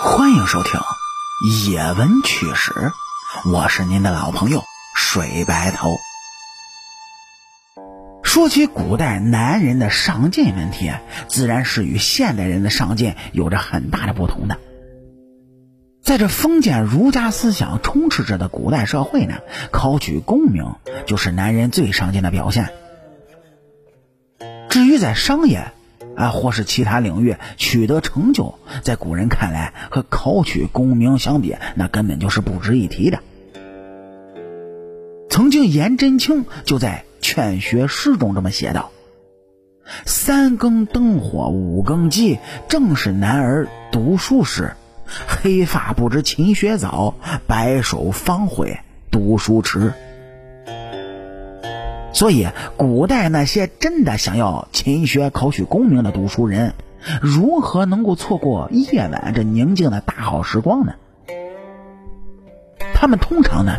欢迎收听《野闻趣史》，我是您的老朋友水白头。说起古代男人的上进问题，自然是与现代人的上进有着很大的不同的。在这封建儒家思想充斥着的古代社会呢，考取功名就是男人最上进的表现。至于在商业，啊，或是其他领域取得成就，在古人看来和考取功名相比，那根本就是不值一提的。曾经颜真卿就在《劝学诗》中这么写道：“三更灯火五更鸡，正是男儿读书时。黑发不知勤学早，白首方悔读书迟。”所以，古代那些真的想要勤学考取功名的读书人，如何能够错过夜晚这宁静的大好时光呢？他们通常呢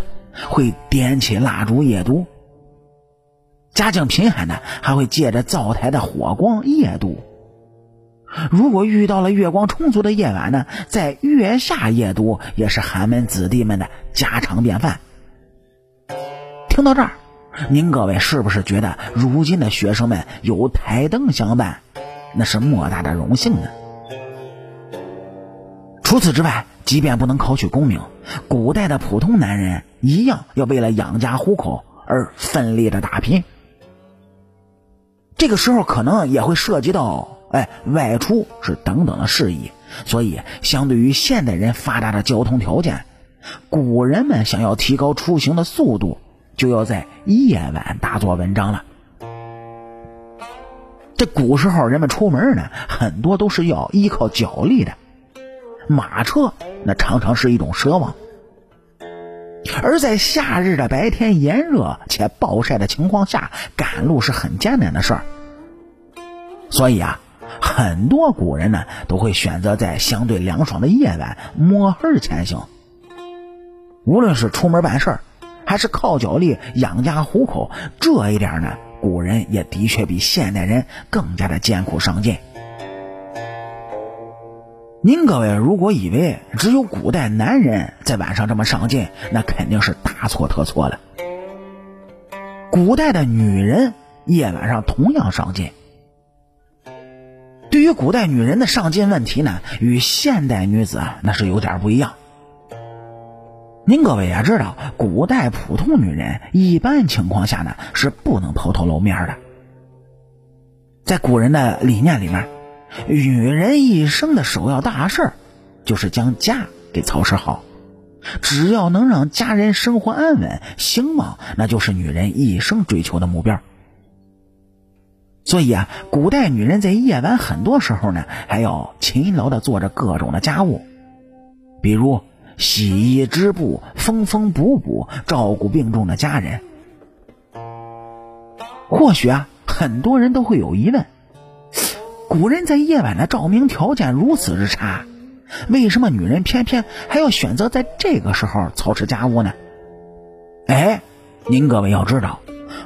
会点起蜡烛夜读；家境贫寒的还会借着灶台的火光夜读。如果遇到了月光充足的夜晚呢，在月下夜读也是寒门子弟们的家常便饭。听到这儿。您各位是不是觉得如今的学生们有台灯相伴，那是莫大的荣幸呢？除此之外，即便不能考取功名，古代的普通男人一样要为了养家糊口而奋力的打拼。这个时候可能也会涉及到哎外出是等等的事宜，所以相对于现代人发达的交通条件，古人们想要提高出行的速度。就要在夜晚大做文章了。这古时候人们出门呢，很多都是要依靠脚力的，马车那常常是一种奢望。而在夏日的白天炎热且暴晒的情况下，赶路是很艰难的事儿。所以啊，很多古人呢都会选择在相对凉爽的夜晚摸黑前行。无论是出门办事儿。还是靠脚力养家糊口，这一点呢，古人也的确比现代人更加的艰苦上进。您各位如果以为只有古代男人在晚上这么上进，那肯定是大错特错了。古代的女人夜晚上同样上进。对于古代女人的上进问题呢，与现代女子啊那是有点不一样。您各位也知道，古代普通女人一般情况下呢是不能抛头露面的。在古人的理念里面，女人一生的首要大事就是将家给操持好。只要能让家人生活安稳兴旺，那就是女人一生追求的目标。所以啊，古代女人在夜晚很多时候呢，还要勤劳的做着各种的家务，比如。洗衣织布、缝缝补补，照顾病重的家人。或许啊，很多人都会有疑问：古人在夜晚的照明条件如此之差，为什么女人偏偏还要选择在这个时候操持家务呢？哎，您各位要知道，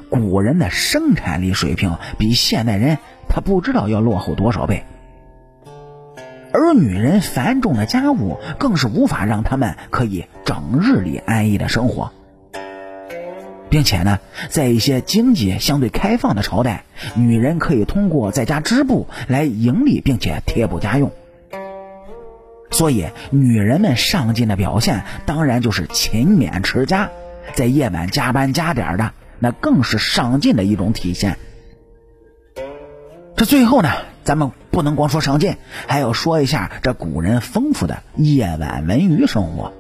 古人的生产力水平比现代人他不知道要落后多少倍。而女人繁重的家务，更是无法让他们可以整日里安逸的生活，并且呢，在一些经济相对开放的朝代，女人可以通过在家织布来盈利，并且贴补家用。所以，女人们上进的表现，当然就是勤勉持家，在夜晚加班加点的，那更是上进的一种体现。这最后呢？咱们不能光说上进，还要说一下这古人丰富的夜晚文娱生活。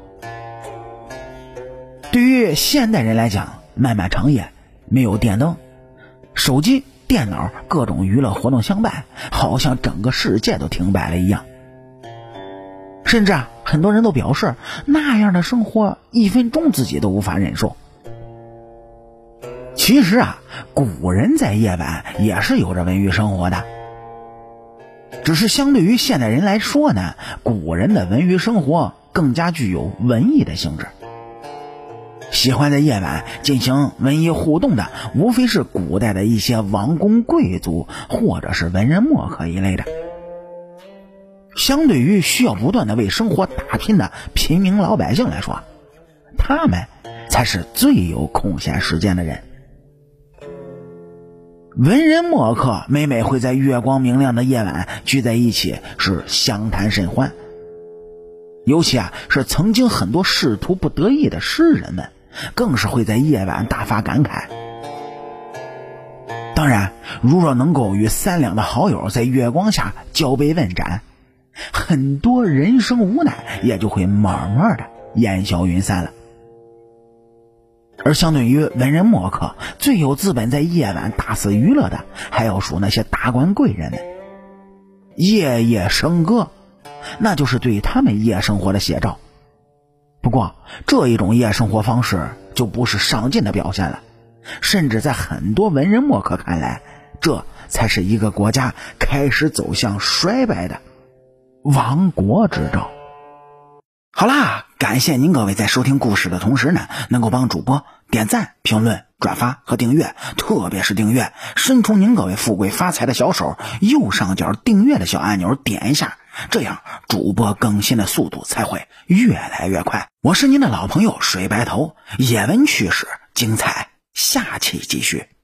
对于现代人来讲，漫漫长夜没有电灯、手机、电脑各种娱乐活动相伴，好像整个世界都停摆了一样。甚至啊，很多人都表示那样的生活一分钟自己都无法忍受。其实啊，古人在夜晚也是有着文娱生活的。只是相对于现代人来说呢，古人的文娱生活更加具有文艺的性质。喜欢在夜晚进行文艺互动的，无非是古代的一些王公贵族或者是文人墨客一类的。相对于需要不断的为生活打拼的平民老百姓来说，他们才是最有空闲时间的人。文人墨客每每会在月光明亮的夜晚聚在一起，是相谈甚欢。尤其啊，是曾经很多仕途不得意的诗人们，更是会在夜晚大发感慨。当然，如若能够与三两的好友在月光下交杯问盏，很多人生无奈也就会慢慢的烟消云散了。而相对于文人墨客，最有资本在夜晚大肆娱乐的，还要数那些达官贵人们。夜夜笙歌，那就是对他们夜生活的写照。不过，这一种夜生活方式就不是上进的表现了，甚至在很多文人墨客看来，这才是一个国家开始走向衰败的亡国之兆。好啦，感谢您各位在收听故事的同时呢，能够帮主播点赞、评论、转发和订阅，特别是订阅，伸出您各位富贵发财的小手，右上角订阅的小按钮点一下，这样主播更新的速度才会越来越快。我是您的老朋友水白头，野闻趣事精彩，下期继续。